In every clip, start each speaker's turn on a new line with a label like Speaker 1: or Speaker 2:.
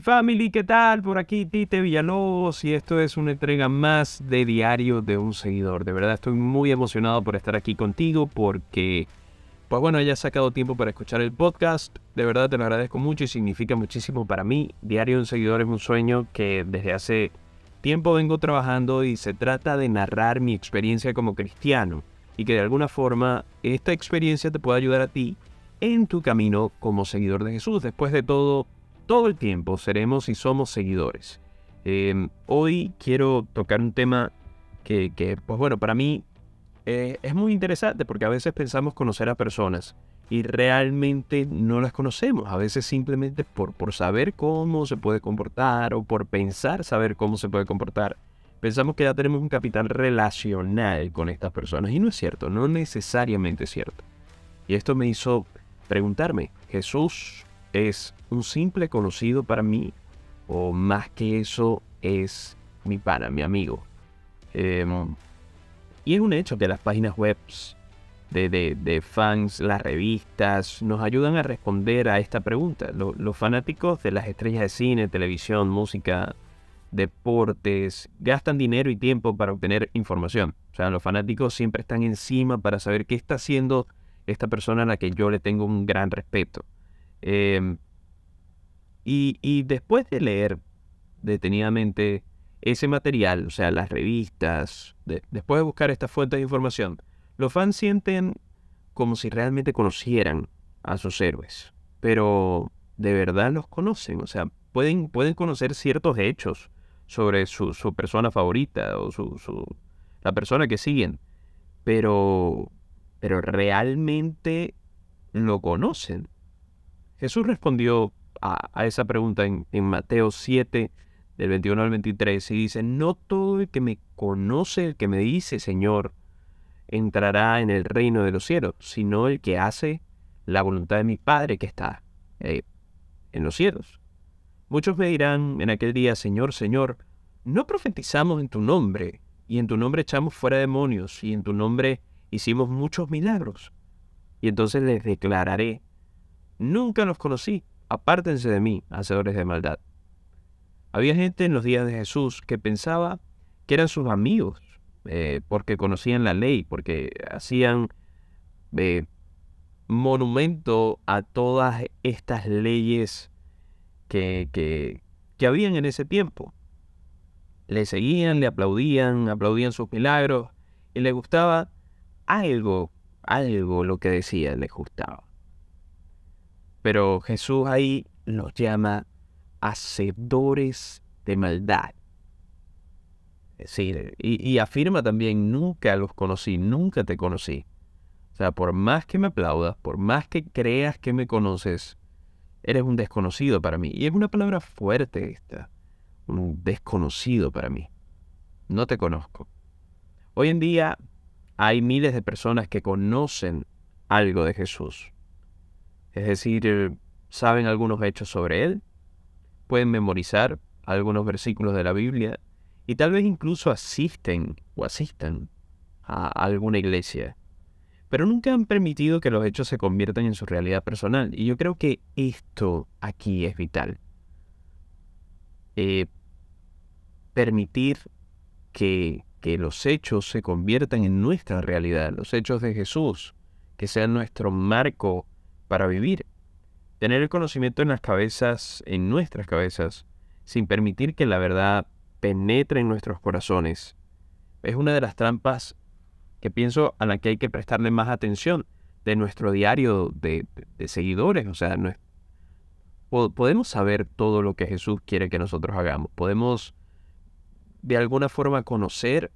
Speaker 1: family, ¿qué tal? Por aquí Tite Villalobos y esto es una entrega más de Diario de un Seguidor. De verdad estoy muy emocionado por estar aquí contigo porque, pues bueno, hayas sacado tiempo para escuchar el podcast. De verdad te lo agradezco mucho y significa muchísimo para mí. Diario de un Seguidor es un sueño que desde hace tiempo vengo trabajando y se trata de narrar mi experiencia como cristiano y que de alguna forma esta experiencia te pueda ayudar a ti en tu camino como seguidor de Jesús. Después de todo, todo el tiempo seremos y somos seguidores. Em, hoy quiero tocar un tema que, pues bueno, para mí eh, es muy interesante porque a veces pensamos conocer a personas y realmente no las conocemos. A veces simplemente por, por saber cómo se puede comportar o por pensar saber cómo se puede comportar. Pensamos que ya tenemos un capital relacional con estas personas y no es cierto, no necesariamente es cierto. Y esto me hizo preguntarme, ¿Jesús es un simple conocido para mí o más que eso es mi pana, mi amigo. Em, y es un hecho que las páginas web de, de, fans, las revistas, nos ayudan a responder a esta pregunta. los fanáticos de las estrellas de cine, televisión, música, deportes, gastan dinero y tiempo para obtener información. O sea, los fanáticos siempre están encima para saber qué está haciendo esta persona a la que yo le tengo un gran respeto. Em, y, después de leer detenidamente ese material, o sea, las revistas, después de buscar esta fuente de información, los fans sienten como si realmente conocieran a sus héroes, pero de verdad los conocen, o sea, pueden, pueden conocer ciertos hechos sobre su, persona favorita o su, la persona que siguen, pero, pero realmente lo conocen. Jesús respondió a, esa pregunta en, Mateo 7, del 21 al 23, y dice, no todo el que me conoce, el que me dice Señor, entrará en el reino de los cielos, sino el que hace la voluntad de mi Padre que está eh, en los cielos. Muchos me dirán en aquel día, Señor, Señor, no profetizamos en tu nombre, y en tu nombre echamos fuera demonios, y en tu nombre hicimos muchos milagros. Y entonces les declararé, nunca los conocí, apártense de mí, hacedores de maldad. Había gente en los días de Jesús que pensaba que eran sus amigos, eh, porque conocían la ley, porque hacían eh, monumento a todas estas leyes que, que, habían en ese tiempo. Le seguían, le aplaudían, aplaudían sus milagros y le gustaba algo, algo lo que decía, les gustaba. Pero Jesús ahí los llama hacedores de maldad. Es decir, y, afirma también, nunca los conocí, nunca te conocí. O sea, por más que me aplaudas, por más que creas que me conoces, eres un desconocido para mí. Y es una palabra fuerte esta, un desconocido para mí. No te conozco. Hoy en día hay miles de personas que conocen algo de Jesús. Es decir, eh, saben algunos hechos sobre él, pueden memorizar algunos versículos de la Biblia y tal vez incluso asisten o asistan a alguna iglesia. Pero nunca han permitido que los hechos se conviertan en su realidad personal. Y yo creo que esto aquí es vital. Eh, permitir que, que los hechos se conviertan en nuestra realidad, los hechos de Jesús, que sean nuestro marco para vivir. Tener el conocimiento en las cabezas, en nuestras cabezas, sin permitir que la verdad penetre en nuestros corazones, es una de las trampas que pienso a la que hay que prestarle más atención de nuestro diario de, seguidores. O sea, no podemos saber todo lo que Jesús quiere que nosotros hagamos. Podemos de alguna forma conocer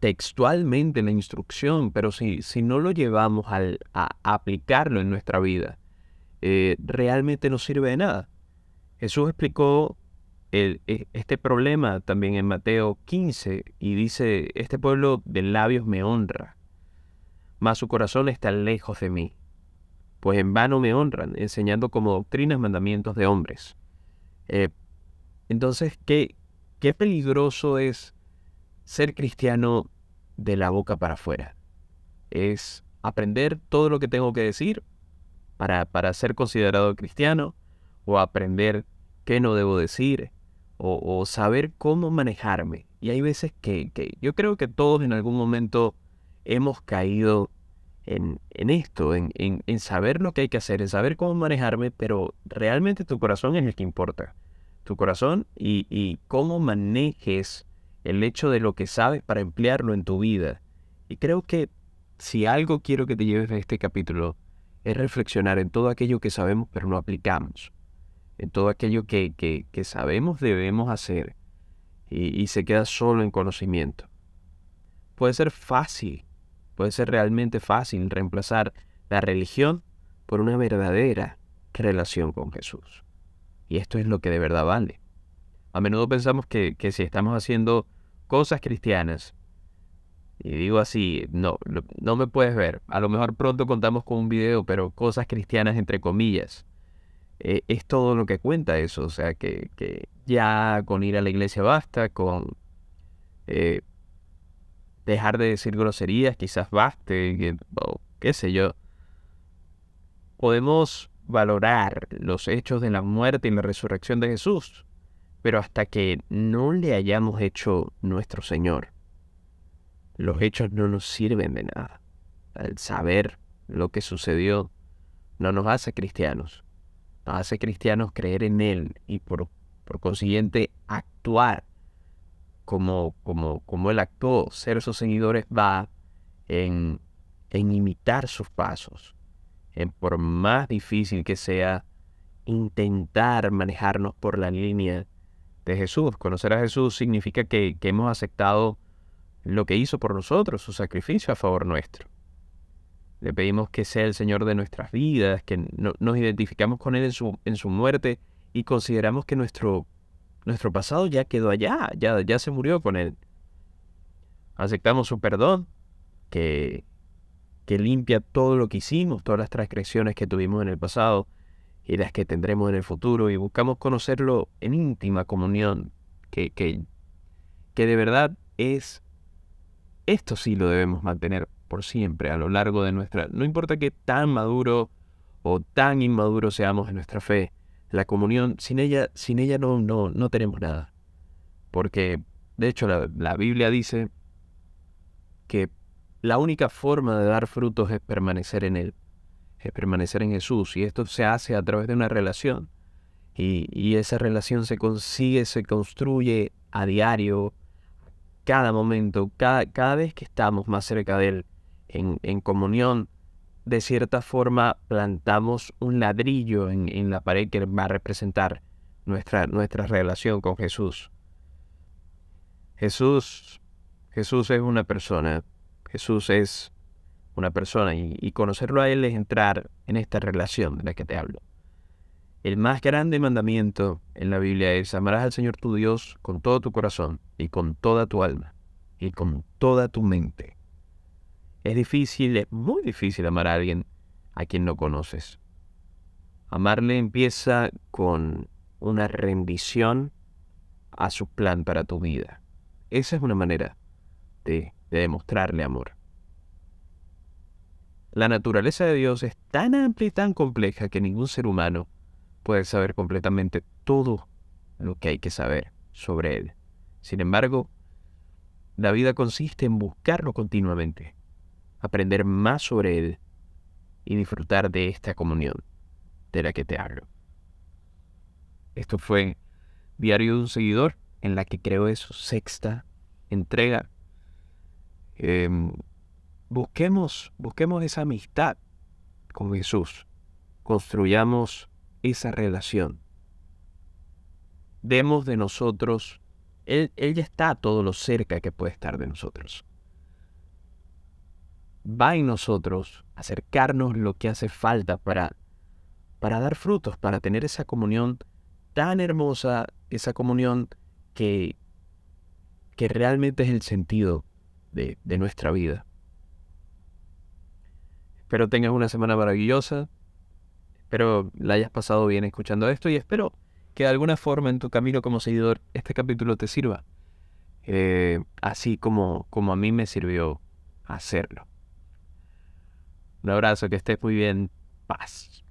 Speaker 1: textualmente la instrucción, pero si, si no lo llevamos al, a aplicarlo en nuestra vida, eh, realmente no sirve de nada. Jesús explicó el, e, este problema también en Mateo 15 y dice, este pueblo de labios me honra, mas su corazón está lejos de mí, pues en vano me honran, enseñando como doctrinas mandamientos de hombres. Eh, entonces, ¿qué, qué peligroso es ser cristiano de la boca para afuera. Es aprender todo lo que tengo que decir para, para ser considerado cristiano o aprender qué no debo decir, o, saber cómo manejarme. Y hay veces que, yo creo que todos en algún momento hemos caído en, esto, en, saber lo que hay que hacer, en saber cómo manejarme, pero realmente tu corazón es el que importa. Tu corazón y, y cómo manejes el hecho de lo que sabes para emplearlo en tu vida. Y creo que si algo quiero que te lleves de este capítulo, es reflexionar en todo aquello que sabemos pero no aplicamos, en todo aquello que, que, sabemos debemos hacer y, y se queda solo en conocimiento. Puede ser fácil, puede ser realmente fácil reemplazar la religión por una verdadera relación con Jesús. Y esto es lo que de verdad vale. A menudo pensamos que, que si estamos haciendo cosas cristianas, y digo así, no, no me puedes ver. A lo mejor pronto contamos con un video, pero cosas cristianas entre comillas. Eh, es todo lo que cuenta eso. O sea, que, que, ya con ir a la iglesia basta, con eh, dejar de decir groserías, quizás baste, o qué sé yo. Podemos valorar los hechos de la muerte y la resurrección de Jesús, pero hasta que no le hayamos hecho nuestro Señor los hechos no nos sirven de nada. El saber lo que sucedió no nos hace cristianos. Nos hace cristianos creer en Él y por, por consiguiente actuar como, como, como Él actuó. Ser sus seguidores va en, en imitar sus pasos. En por más difícil que sea, intentar manejarnos por la línea de Jesús. Conocer a Jesús significa que, hemos aceptado lo que hizo por nosotros, su sacrificio a favor nuestro. Le pedimos que sea el Señor de nuestras vidas, que nos identificamos con Él en su, en su muerte y consideramos que nuestro, nuestro pasado ya quedó allá, ya, ya se murió con Él. Aceptamos su perdón, que, que limpia todo lo que hicimos, todas las transgresiones que tuvimos en el pasado y las que tendremos en el futuro, y buscamos conocerlo en íntima comunión, que, que, que de verdad es esto sí lo debemos mantener por siempre a lo largo de nuestra... No importa qué tan maduro o tan inmaduro seamos en nuestra fe, la comunión, sin ella, sin ella no, no, no tenemos nada. Porque, de hecho, la, la Biblia dice que la única forma de dar frutos es permanecer en Él, es permanecer en Jesús. Y esto se hace a través de una relación. Y, y esa relación se consigue, se construye a diario, cada momento, cada, cada vez que estamos más cerca de Él, en, comunión, de cierta forma plantamos un ladrillo en, la pared que va a representar nuestra, nuestra relación con Jesús. Jesús, Jesús es una persona, Jesús es una persona y, conocerlo a Él es entrar en esta relación de la que te hablo. El más grande mandamiento en la Biblia es amarás al Señor tu Dios con todo tu corazón y con toda tu alma y con toda tu mente. Es difícil, es muy difícil amar a alguien a quien no conoces. Amarle empieza con una rendición a su plan para tu vida. Esa es una manera de demostrarle amor. La naturaleza de Dios es tan amplia y tan compleja que ningún ser humano puedes saber completamente todo lo que hay que saber sobre Él. Sin embargo, la vida consiste en buscarlo continuamente, aprender más sobre Él y disfrutar de esta comunión de la que te hablo. Esto fue Diario de un Seguidor, en la que creo es su sexta entrega. Em, busquemos, busquemos esa amistad con Jesús. Construyamos esa relación. Demos de nosotros, él, ya está todo lo cerca que puede estar de nosotros. Va en nosotros acercarnos lo que hace falta para, para dar frutos, para tener esa comunión tan hermosa, esa comunión que, que realmente es el sentido de, de nuestra vida. Espero tengas una semana maravillosa. Espero la hayas pasado bien escuchando esto y espero que de alguna forma en tu camino como seguidor este capítulo te sirva. Eh, así como, como a mí me sirvió hacerlo. Un abrazo, que estés muy bien. Paz.